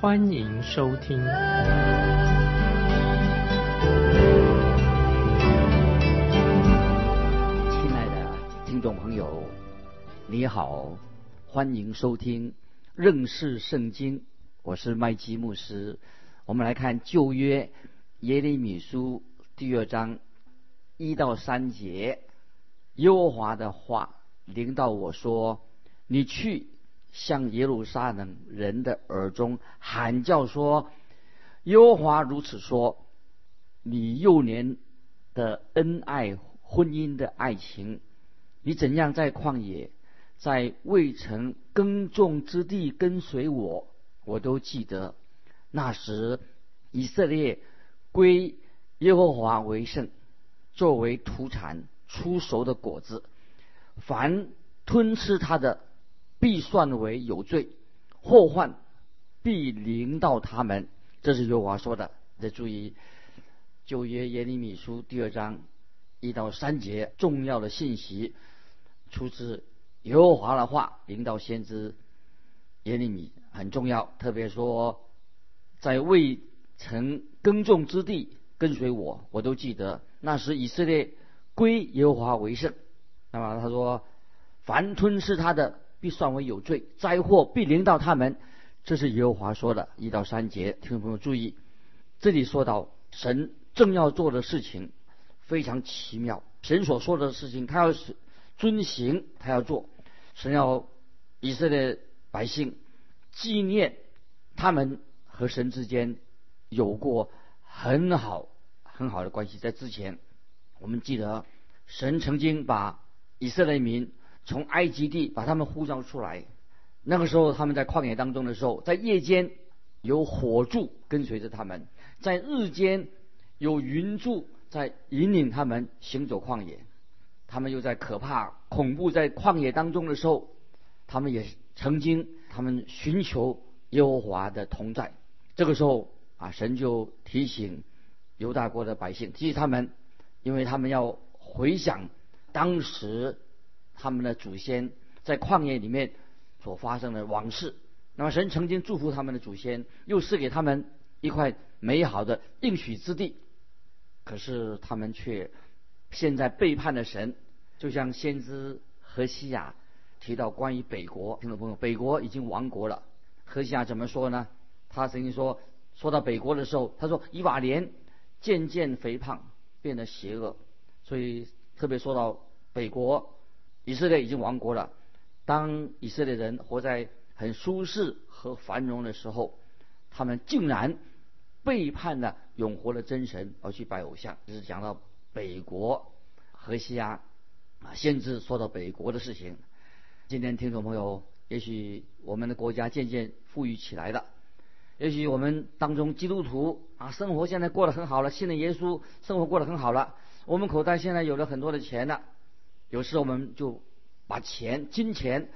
欢迎收听。亲爱的听众朋友，你好，欢迎收听认识圣经。我是麦基牧师。我们来看旧约耶利米书第二章一到三节，耶和华的话临到我说：“你去向耶路撒冷人的耳中喊叫说：耶和华如此说：你幼年的恩爱婚姻的爱情，你怎样在旷野，在未曾耕种之地跟随我。”我都记得，那时以色列归耶和华为圣，作为土产出熟的果子，凡吞吃它的，必算为有罪，祸患必临到他们。这是耶和华说的。得注意，旧约耶利米书第二章一到三节重要的信息，出自耶和华的话，临到先知耶利米。很重要，特别说，在未曾耕种之地跟随我，我都记得那时以色列归耶和华为圣。那么他说，凡吞噬他的，必算为有罪，灾祸必临到他们。这是耶和华说的，一到三节，听众朋友注意，这里说到神正要做的事情非常奇妙，神所说的事情，他要是遵行，他要做，神要以色列百姓。纪念他们和神之间有过很好很好的关系。在之前，我们记得神曾经把以色列民从埃及地把他们呼召出来。那个时候，他们在旷野当中的时候，在夜间有火柱跟随着他们，在日间有云柱在引领他们行走旷野。他们又在可怕恐怖在旷野当中的时候，他们也曾经。他们寻求耶和华的同在，这个时候啊，神就提醒犹大国的百姓，提醒他们，因为他们要回想当时他们的祖先在旷野里面所发生的往事。那么神曾经祝福他们的祖先，又赐给他们一块美好的应许之地，可是他们却现在背叛了神，就像先知何西亚。提到关于北国，听众朋友，北国已经亡国了。何西亚怎么说呢？他曾经说，说到北国的时候，他说以瓦莲渐渐肥胖，变得邪恶。所以特别说到北国，以色列已经亡国了。当以色列人活在很舒适和繁荣的时候，他们竟然背叛了永活的真神，而去拜偶像。这是讲到北国何西亚啊，先知说到北国的事情。今天听众朋友，也许我们的国家渐渐富裕起来了，也许我们当中基督徒啊，生活现在过得很好了，信了耶稣，生活过得很好了，我们口袋现在有了很多的钱了。有时我们就把钱、金钱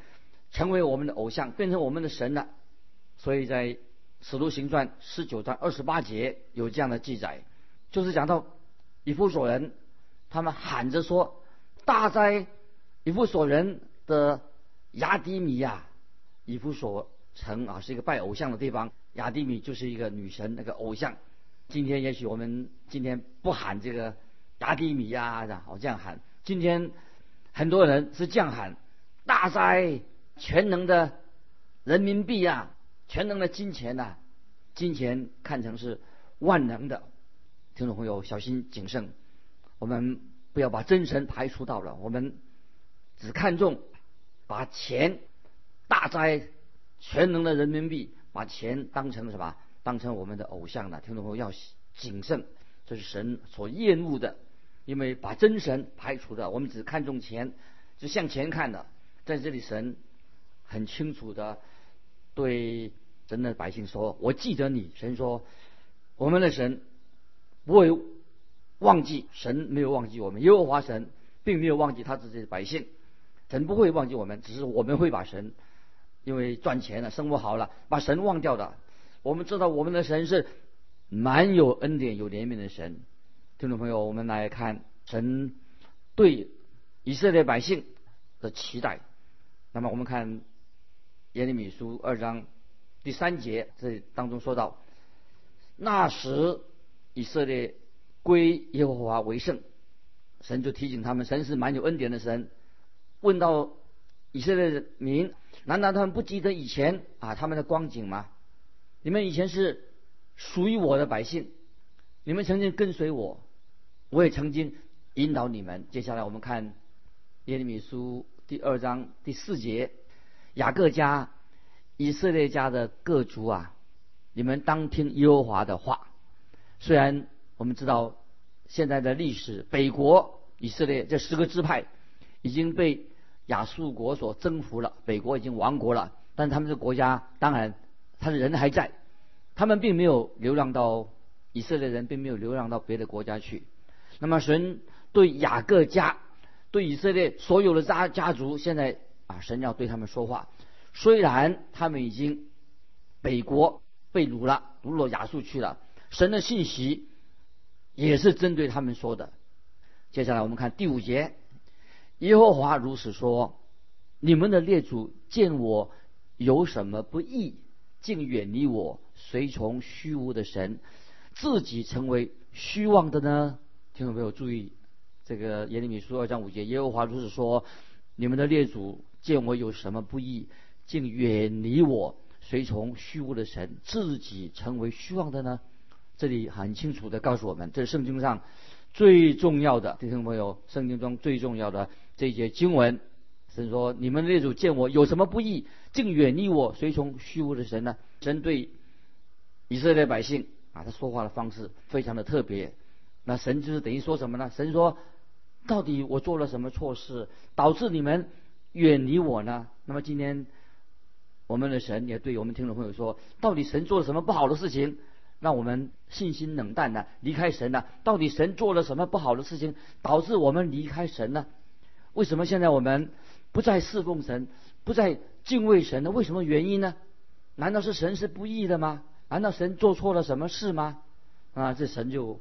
成为我们的偶像，变成我们的神了。所以在《使徒行传》十九章二十八节有这样的记载，就是讲到以弗所人，他们喊着说：“大哉，以弗所人的！”雅迪米呀，以弗所城啊，是一个拜偶像的地方。雅迪米就是一个女神，那个偶像。今天也许我们今天不喊这个雅迪米呀，然后这样喊。今天很多人是这样喊：大灾全能的人民币呀，全能的金钱呐，金钱看成是万能的。听众朋友，小心谨慎，我们不要把真神排除到了，我们只看重。把钱大灾全能的人民币，把钱当成什么？当成我们的偶像呢？听众朋友要谨慎，这是神所厌恶的，因为把真神排除的，我们只看重钱，只向前看的。在这里，神很清楚的对神的百姓说：“我记得你。”神说：“我们的神不会忘记，神没有忘记我们，耶和华神并没有忘记他自己的百姓，神不会忘记我们，只是我们会把神因为赚钱了、生活好了，把神忘掉的。我们知道我们的神是蛮有恩典、有怜悯的神。听众朋友，我们来看神对以色列百姓的期待。那么我们看耶利米书二章第三节，这当中说到。那时，以色列归耶和华为圣，神就提醒他们，神是蛮有恩典的神。问到以色列的民，难道他们不记得以前啊他们的光景吗？你们以前是属于我的百姓，你们曾经跟随我，我也曾经引导你们。接下来我们看耶利米书第二章第四节，雅各家、以色列家的各族啊。你们当听耶和华的话。虽然我们知道现在的历史，北国以色列这十个支派已经被亚述国所征服了，北国已经亡国了。但他们的国家当然他的人还在，他们并没有流浪到以色列人并没有流浪到别的国家去。那么神对雅各家、对以色列所有的家家族，现在啊，神要对他们说话。虽然他们已经北国。被掳了，掳落亚述去了。神的信息也是针对他们说的。接下来我们看第五节，耶和华如此说：你们的列祖见我有什么不义，竟远离我，随从虚无的神，自己成为虚妄的呢？听众朋友注意，这个耶利米书二章五节，耶和华如此说：你们的列祖见我有什么不义，竟远离我。随从虚无的神，自己成为虚妄的呢？这里很清楚的告诉我们，这是圣经上最重要的，听众朋友，圣经中最重要的这一节经文。神说：“你们列祖见我有什么不义，竟远离我，随从虚无的神呢？”针对以色列百姓啊，他说话的方式非常的特别。那神就是等于说什么呢？神说：“到底我做了什么错事，导致你们远离我呢？”那么今天。我们的神也对我们听众朋友说：到底神做了什么不好的事情，让我们信心冷淡呢？离开神呢？到底神做了什么不好的事情，导致我们离开神呢？为什么现在我们不再侍奉神，不再敬畏神呢？为什么原因呢？难道是神是不义的吗？难道神做错了什么事吗？啊，这神就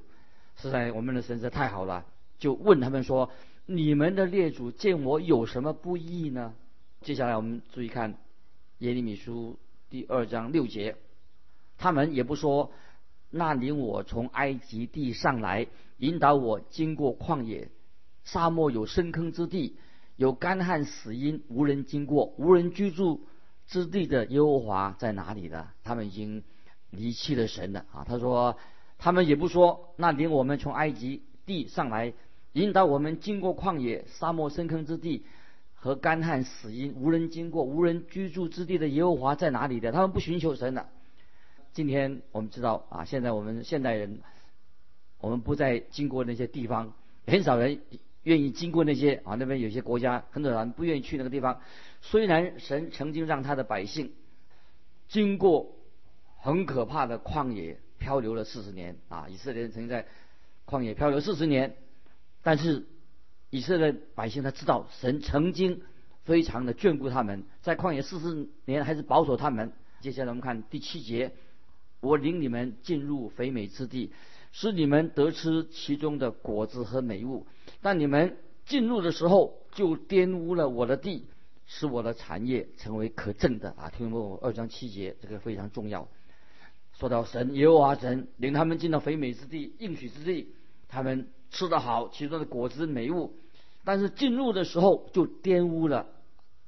实在我们的神实在太好了，就问他们说：你们的列祖见我有什么不义呢？接下来我们注意看。耶利米书第二章六节，他们也不说，那领我从埃及地上来，引导我经过旷野、沙漠，有深坑之地，有干旱死因，无人经过，无人居住之地的耶和华在哪里呢？他们已经离弃了神了啊！他说，他们也不说，那领我们从埃及地上来，引导我们经过旷野、沙漠、深坑之地。和干旱死因无人经过无人居住之地的耶和华在哪里的？他们不寻求神的。今天我们知道啊，现在我们现代人，我们不再经过那些地方，很少人愿意经过那些啊，那边有些国家很多人不愿意去那个地方。虽然神曾经让他的百姓经过很可怕的旷野漂流了四十年啊，以色列人曾经在旷野漂流四十年，但是。以色列百姓他知道神曾经非常的眷顾他们，在旷野四十年还是保守他们。接下来我们看第七节：我领你们进入肥美之地，使你们得吃其中的果子和美物。但你们进入的时候就玷污了我的地，使我的产业成为可憎的啊！听过二章七节，这个非常重要。说到神耶和华神领他们进到肥美之地、应许之地，他们吃得好其中的果子美物。但是进入的时候就玷污了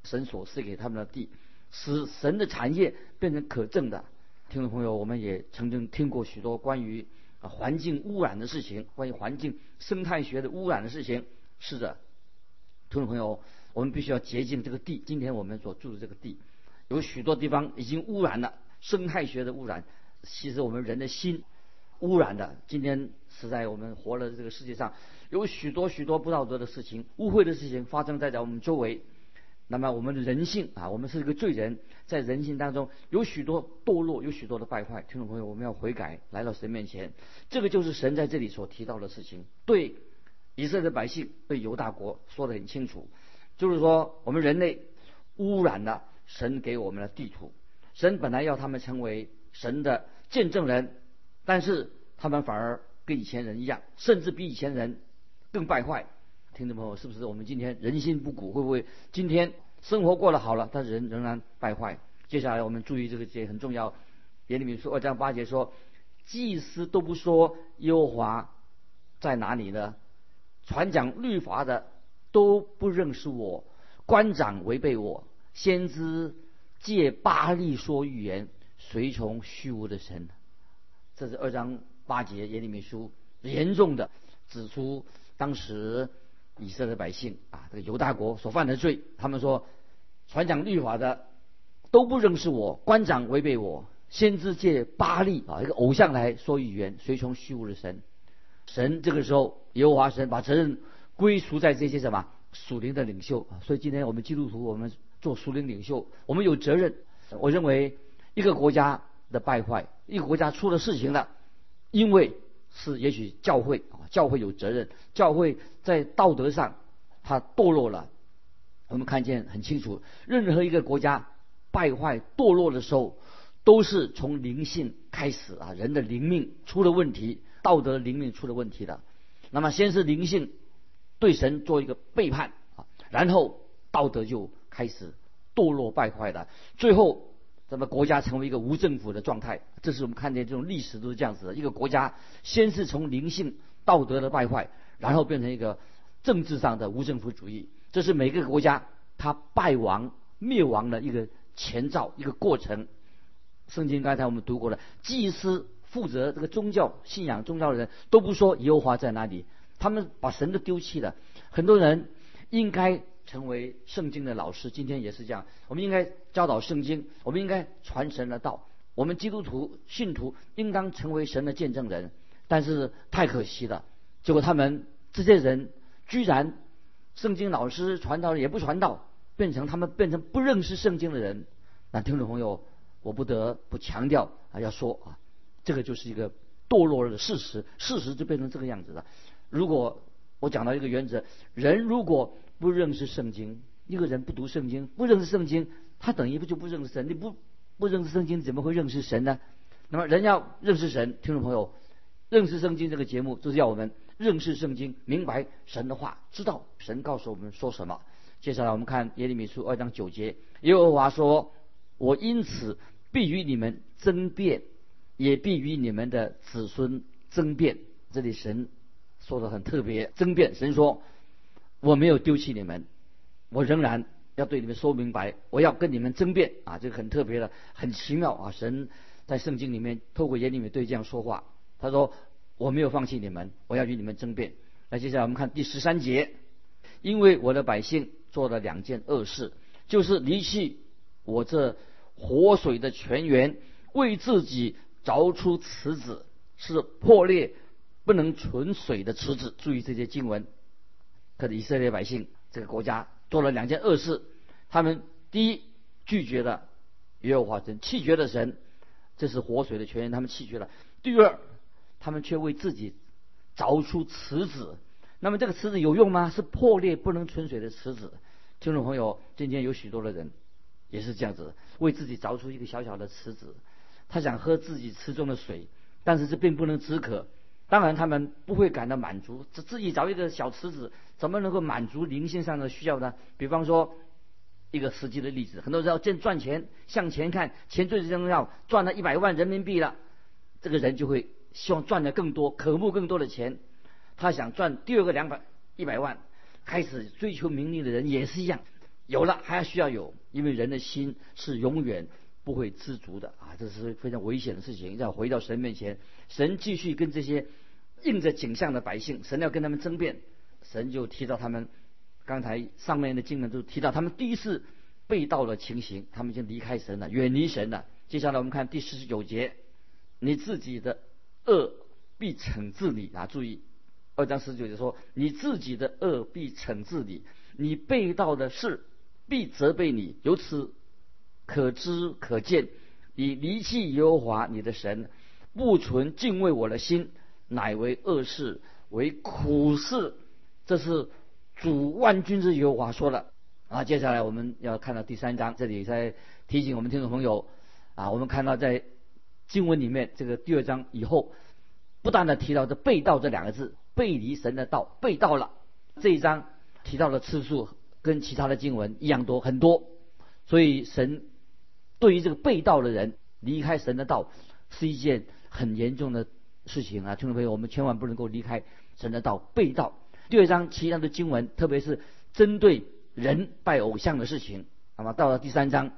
神所赐给他们的地，使神的产业变成可憎的。听众朋友，我们也曾经听过许多关于环境污染的事情，关于环境生态学的污染的事情。是的，听众朋友，我们必须要洁净这个地。今天我们所住的这个地，有许多地方已经污染了，生态学的污染，其实我们人的心污染的。今天是在我们活了这个世界上。有许多许多不道德的事情、污秽的事情发生在在我们周围。那么我们的人性啊，我们是一个罪人，在人性当中有许多堕落，有许多的败坏。听众朋友，我们要悔改，来到神面前。这个就是神在这里所提到的事情，对以色列百姓，对犹大国说得很清楚，就是说我们人类污染了神给我们的地图。神本来要他们成为神的见证人，但是他们反而跟以前人一样，甚至比以前人更败坏。听众朋友，是不是我们今天人心不古？会不会今天生活过得好了，但人仍然败坏？接下来我们注意这个节很重要。耶利米书二章八节说：“祭司都不说耶和华在哪里呢？传讲律法的都不认识我，官长违背我，先知借巴利说预言，随从虚无的神。”这是二章八节耶利米书严重的指出当时。以色列百姓啊，这个犹大国所犯的罪，他们说传讲律法的都不认识我，官长违背我，先知借巴利啊一个偶像来说语言，随从虚无的神。神这个时候，耶和华神把责任归属在这些什么属灵的领袖。所以今天我们基督徒，我们做属灵领袖，我们有责任。我认为一个国家的败坏，一个国家出了事情了，因为。是，也许教会啊，教会有责任。教会在道德上，它堕落了。我们看见很清楚，任何一个国家败坏堕落的时候，都是从灵性开始啊，人的灵命出了问题，道德灵命出了问题的。那么，先是灵性对神做一个背叛啊，然后道德就开始堕落败坏的，最后。那么国家成为一个无政府的状态，这是我们看见这种历史都是这样子的。一个国家先是从灵性道德的败坏，然后变成一个政治上的无政府主义，这是每个国家它败亡灭亡的一个前兆，一个过程。圣经刚才我们读过了，祭司负责这个宗教信仰宗教的人都不说耶和华在哪里，他们把神都丢弃了。很多人应该。成为圣经的老师，今天也是这样。我们应该教导圣经，我们应该传神的道。我们基督徒信徒应当成为神的见证人。但是太可惜了，结果他们这些人居然圣经老师传道也不传道，变成他们变成不认识圣经的人。那听众朋友，我不得不强调啊，要说啊，这个就是一个堕落的事实，事实就变成这个样子了。如果我讲到一个原则，人如果不认识圣经，一个人不读圣经，不认识圣经，他等于不就不认识神？你不不认识圣经，怎么会认识神呢？那么人要认识神，听众朋友，认识圣经这个节目就是要我们认识圣经，明白神的话，知道神告诉我们说什么。接下来我们看耶利米书二章九节，耶和华说：“我因此必与你们争辩，也必与你们的子孙争辩。”这里神说的很特别，争辩。神说。我没有丢弃你们，我仍然要对你们说明白，我要跟你们争辩啊！这个很特别的，很奇妙啊！神在圣经里面透过耶利米对这样说话，他说：“我没有放弃你们，我要与你们争辩。”那接下来我们看第十三节，因为我的百姓做了两件恶事，就是离弃我这活水的泉源，为自己凿出池子，是破裂不能存水的池子。注意这些经文。可是以色列百姓这个国家做了两件恶事，他们第一拒绝了耶和华神，弃绝了神，这是活水的泉源，他们弃绝了。第二，他们却为自己凿出池子，那么这个池子有用吗？是破裂不能存水的池子。听众朋友，今天有许多的人也是这样子，为自己凿出一个小小的池子，他想喝自己池中的水，但是这并不能止渴。当然，他们不会感到满足，自自己凿一个小池子，怎么能够满足灵性上的需要呢？比方说，一个实际的例子，很多人要挣赚钱，向前看，钱最重要，赚了一百万人民币了，这个人就会希望赚的更多，渴慕更多的钱，他想赚第二个两百一百万，开始追求名利的人也是一样，有了还要需要有，因为人的心是永远。不会知足的啊，这是非常危险的事情。要回到神面前，神继续跟这些应着景象的百姓，神要跟他们争辩。神就提到他们刚才上面的经文都提到他们第一次被盗的情形，他们已经离开神了，远离神了。接下来我们看第四十九节，你自己的恶必惩治你啊！注意，二章十九节说，你自己的恶必惩治你，你被盗的事必责备你。由此可知可见，你离弃耶和华你的神，不存敬畏我的心，乃为恶事，为苦事。这是主万军之耶和华说的。啊，接下来我们要看到第三章，这里在提醒我们听众朋友，啊，我们看到在经文里面这个第二章以后，不断的提到这背道这两个字，背离神的道，背道了。这一章提到的次数跟其他的经文一样多很多，所以神对于这个背道的人离开神的道是一件很严重的事情啊，听众朋友，我们千万不能够离开神的道，背道。第二章其他的经文，特别是针对。人拜偶像的事情，那么到了第三章，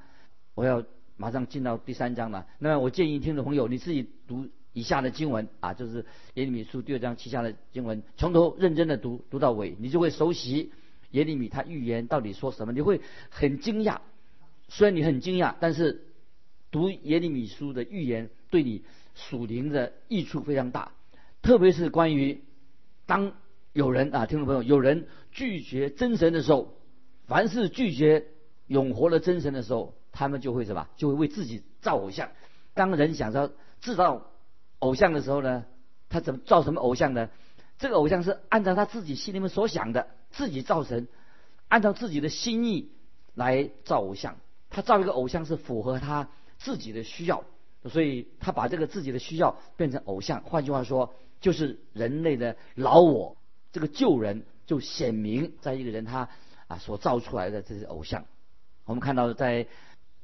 我要马上进到第三章了。那么我建议听众朋友你自己读以下的经文啊，就是耶利米书第二章旗下的经文，从头认真的读读到尾，你就会熟悉耶利米他预言到底说什么，你会很惊讶。虽然你很惊讶，但是读耶利米书的预言对你属灵的益处非常大，特别是关于当有人啊，听众朋友有人拒绝真神的时候。凡是拒绝永活的真神的时候，他们就会什么？就会为自己造偶像。当人想着制造偶像的时候呢，他怎么造什么偶像呢？这个偶像是按照他自己心里面所想的，自己造神，按照自己的心意来造偶像。他造一个偶像是符合他自己的需要，所以他把这个自己的需要变成偶像。换句话说，就是人类的老我，这个旧人就显明在一个人他。啊，所造出来的这些偶像，我们看到在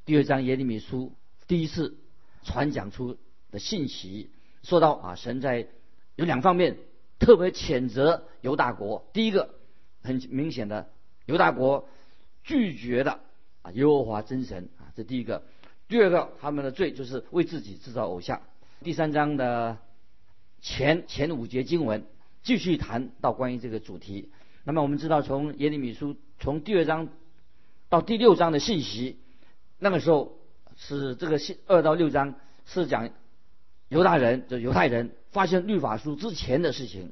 第二章耶利米书第一次传讲出的信息，说到啊，神在有两方面特别谴责犹大国。第一个很明显的，犹大国拒绝的啊耶和华真神啊，这第一个。第二个，他们的罪就是为自己制造偶像。第三章的前前五节经文继续谈到关于这个主题。那么我们知道，从耶利米书从第二章到第六章的信息，那个时候是这个信二到六章是讲犹大人，就犹太人发现律法书之前的事情。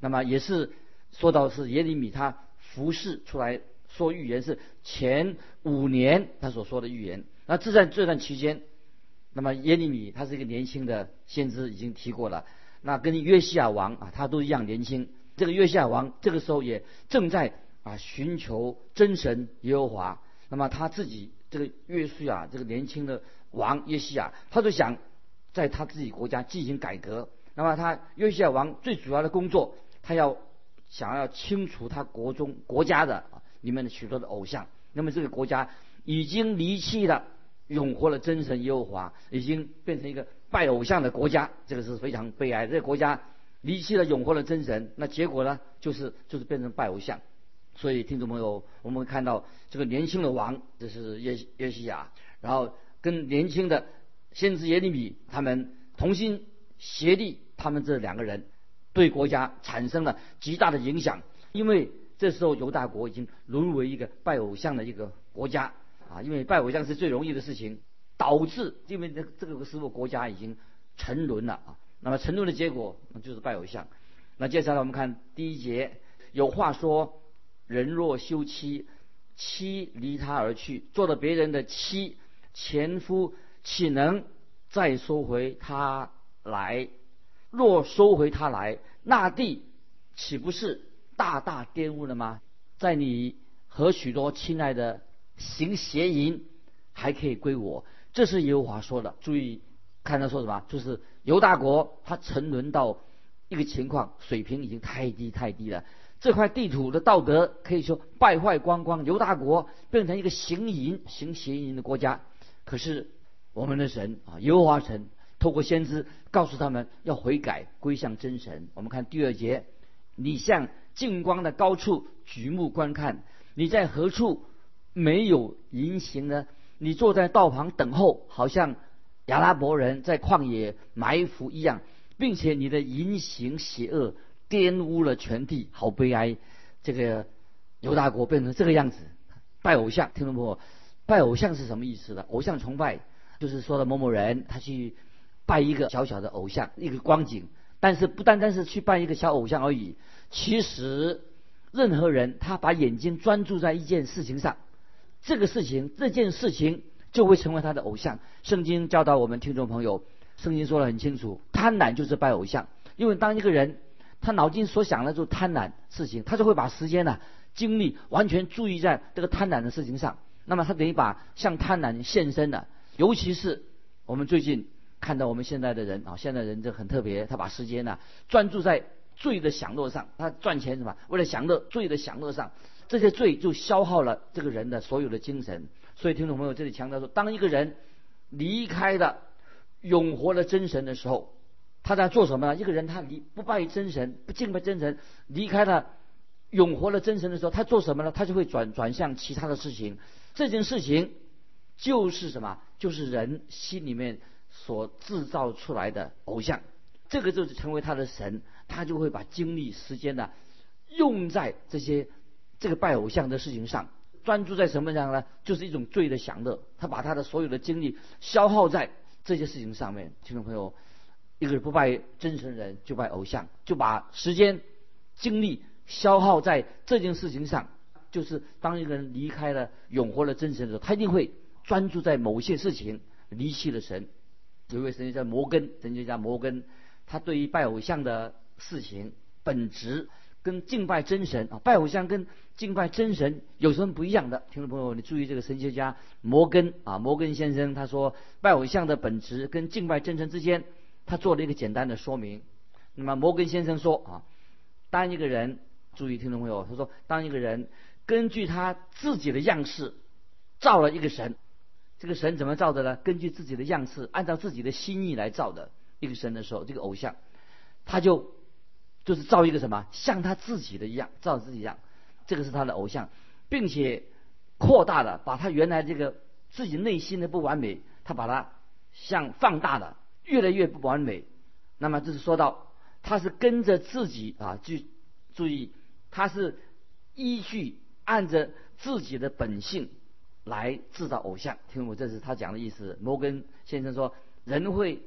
那么也是说到是耶利米他服侍出来说预言是前五年他所说的预言。那这段这段期间，那么耶利米他是一个年轻的先知，已经提过了。那跟约西亚王啊，他都一样年轻。这个约西亚王这个时候也正在啊寻求真神耶和华。那么他自己这个约书亚这个年轻的王约西亚，他就想在他自己国家进行改革。那么他约西亚王最主要的工作，他要想要清除他国中国家的里面的许多的偶像。那么这个国家已经离弃了永活了真神耶和华，已经变成一个拜偶像的国家。这个是非常悲哀，这个国家。离弃了永活的真神，那结果呢？就是就是变成拜偶像。所以听众朋友，我们看到这个年轻的王，这是耶耶西亚，然后跟年轻的先知耶利米他们同心协力，他们这两个人对国家产生了极大的影响。因为这时候犹大国已经沦为一个拜偶像的一个国家啊，因为拜偶像是最容易的事情，导致因为这这个时候国家已经沉沦了啊。那么沉沦的结果，那就是拜偶像。那接下来我们看第一节，有话说：人若休妻，妻离他而去，做了别人的妻，前夫岂能再收回他来？若收回他来，那地岂不是大大玷污了吗？在你和许多亲爱的行邪淫，还可以归我。这是耶和华说的。注意。看他说什么，就是犹大国，他沉沦到一个情况，水平已经太低太低了。这块地图的道德可以说败坏光光，犹大国变成一个行淫、行邪淫的国家。可是我们的神啊，耶和华神透过先知告诉他们要悔改，归向真神。我们看第二节，你向近光的高处举目观看，你在何处没有淫行呢？你坐在道旁等候，好像。亚拉伯人在旷野埋伏一样，并且你的淫行邪恶玷污了全地，好悲哀！这个犹大国变成这个样子，拜偶像，听懂不？拜偶像是什么意思呢？偶像崇拜就是说的某某人他去拜一个小小的偶像，一个光景。但是不单单是去拜一个小偶像而已，其实任何人他把眼睛专注在一件事情上，这个事情，这件事情就会成为他的偶像。圣经教导我们听众朋友，圣经说的很清楚，贪婪就是拜偶像。因为当一个人他脑筋所想的就是贪婪事情，他就会把时间呢、精力完全注意在这个贪婪的事情上。那么他等于把向贪婪献身了。尤其是我们最近看到我们现在的人啊，现在人就很特别，他把时间呢专注在罪的享乐上，他赚钱什么？为了享乐，罪的享乐上，这些罪就消耗了这个人的所有的精神。所以听众朋友这里强调说，当一个人离开了永活的真神的时候，他在做什么呢？一个人他离不拜真神，不敬拜真神，离开了永活的真神的时候，他做什么呢？他就会转转向其他的事情。这件事情就是什么？就是人心里面所制造出来的偶像，这个就是成为他的神，他就会把精力、时间呢用在这些这个拜偶像的事情上，专注在什么上呢？就是一种罪的享乐，他把他的所有的精力消耗在这些事情上面。听众朋友。一个人不拜真神人，就拜偶像，就把时间、精力消耗在这件事情上。就是当一个人离开了永活的真神的时候，他一定会专注在某些事情，离弃了神。有一位神学家摩根，神学家摩根，他对于拜偶像的事情本质跟敬拜真神啊，拜偶像跟敬拜真神有什么不一样的？听众朋友，你注意这个神学家摩根啊，摩根先生他说，拜偶像的本质跟敬拜真神之间。他做了一个简单的说明。那么摩根先生说啊，当一个人注意听众朋友，他说，当一个人根据他自己的样式造了一个神，这个神怎么造的呢？根据自己的样式，按照自己的心意来造的一个神的时候，这个偶像，他就就是造一个什么像他自己的一样，造自己一样，这个是他的偶像，并且扩大了，把他原来这个自己内心的不完美，他把它像放大了。越来越不完美，那么这是说到他是跟着自己啊，去注意，他是依据按着自己的本性来制造偶像。听我这是他讲的意思。摩根先生说，人会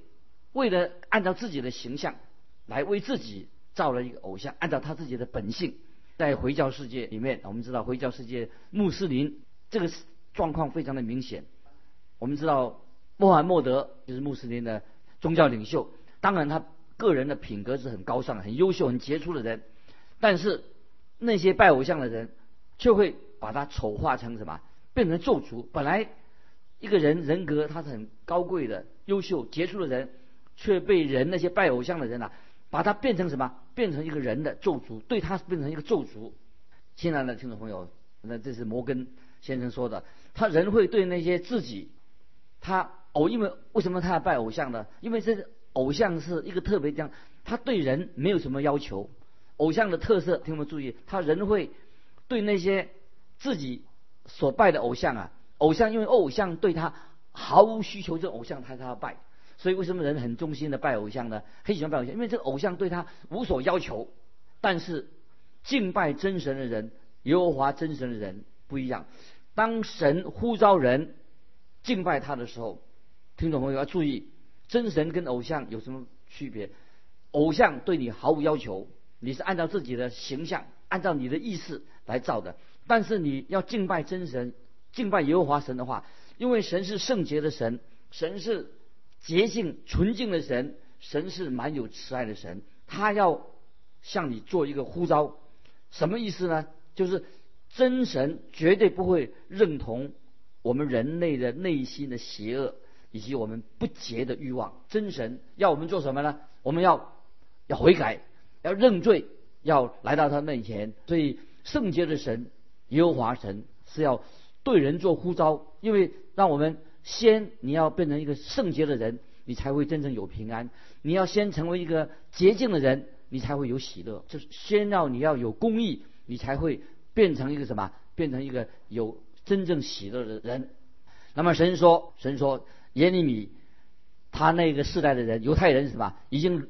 为了按照自己的形象来为自己造了一个偶像，按照他自己的本性，在回教世界里面，我们知道回教世界穆斯林这个状况非常的明显。我们知道穆罕默德就是穆斯林的。宗教领袖，当然他个人的品格是很高尚、很优秀、很杰出的人，但是那些拜偶像的人却会把他丑化成什么？变成咒诅。本来一个人人格他是很高贵的、优秀、杰出的人，却被人那些拜偶像的人呐，把他变成什么？变成一个人的咒诅，对他变成一个咒诅。亲爱的听众朋友，那这是摩根先生说的，他人会对那些自己，他。偶因为为什么他要拜偶像呢？因为这偶像是一个特别这样，他对人没有什么要求。偶像的特色，听我们注意，他人会对那些自己所拜的偶像啊，偶像因为偶像对他毫无需求，这偶像他他要拜。所以为什么人很忠心的拜偶像呢？很喜欢拜偶像，因为这个偶像对他无所要求。但是敬拜真神的人，耶和华真神的人不一样。当神呼召人敬拜他的时候。听众朋友要注意，真神跟偶像有什么区别？偶像对你毫无要求，你是按照自己的形象，按照你的意思来造的。但是你要敬拜真神，敬拜耶和华神的话，因为神是圣洁的神，神是洁净纯净的神，神是蛮有慈爱的神，他要向你做一个呼召，什么意思呢？就是真神绝对不会认同我们人类的内心的邪恶。以及我们不洁的欲望，真神要我们做什么呢？我们要要悔改，要认罪，要来到他面前。所以圣洁的神耶和华神是要对人做呼召，因为让我们先你要变成一个圣洁的人，你才会真正有平安。你要先成为一个洁净的人，你才会有喜乐。就是先要你要有公义，你才会变成一个什么？变成一个有真正喜乐的人。那么神说，神说。耶利米，他那个世代的人，犹太人什么，已经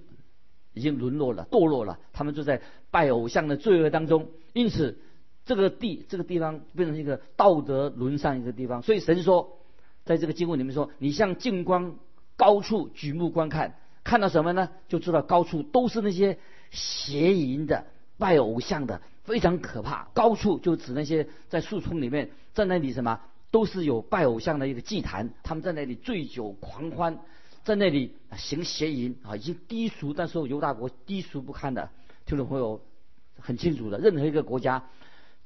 已经沦落了，堕落了，他们就在拜偶像的罪恶当中。因此，这个地这个地方变成一个道德沦丧一个地方。所以神说，在这个经文里面说，你向近光高处举目观看，看到什么呢？就知道高处都是那些邪淫的拜偶像的，非常可怕。高处就指那些在树丛里面在那里什么都是有拜偶像的一个祭坛，他们在那里醉酒狂欢，在那里行邪淫啊，已经低俗，但是犹大国低俗不堪的。听众朋友很清楚的，任何一个国家，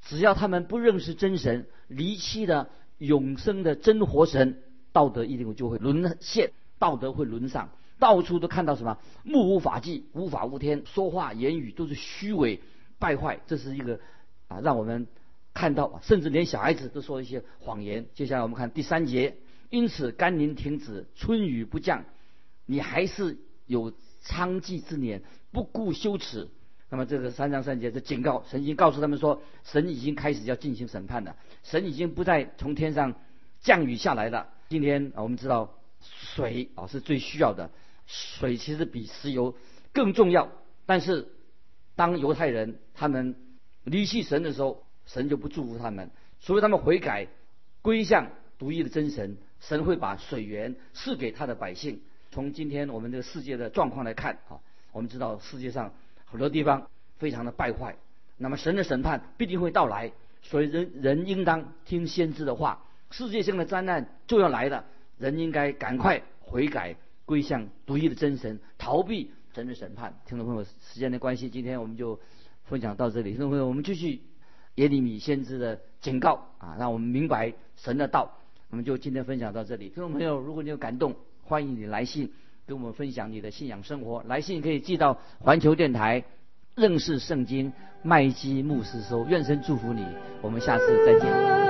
只要他们不认识真神，离弃了永生的真活神，道德一定就会沦陷，道德会沦丧，到处都看到什么目无法纪、无法无天，说话言语都是虚伪败坏，这是一个啊，让我们。看到，甚至连小孩子都说一些谎言。接下来我们看第三节，因此甘霖停止，春雨不降，你还是有娼妓之年，不顾羞耻。那么这个三章三节的警告，神已经告诉他们说，神已经开始要进行审判了，神已经不再从天上降雨下来了。今天啊，我们知道水啊是最需要的，水其实比石油更重要。但是当犹太人他们离弃神的时候，神就不祝福他们，除非他们悔改，归向独一的真神，神会把水源赐给他的百姓。从今天我们这个世界的状况来看，啊，我们知道世界上很多地方非常的败坏，那么神的审判必定会到来，所以人人应当听先知的话，世界性的灾难就要来了，人应该赶快悔改，归向独一的真神，逃避神的审判。听众朋友，时间的关系，今天我们就分享到这里。听众朋友，我们继续。耶利米先知的警告啊，让我们明白神的道。我们就今天分享到这里。听众朋友，如果你有感动，欢迎你来信跟我们分享你的信仰生活。来信可以寄到环球电台认识圣经麦基牧师收。愿神祝福你，我们下次再见。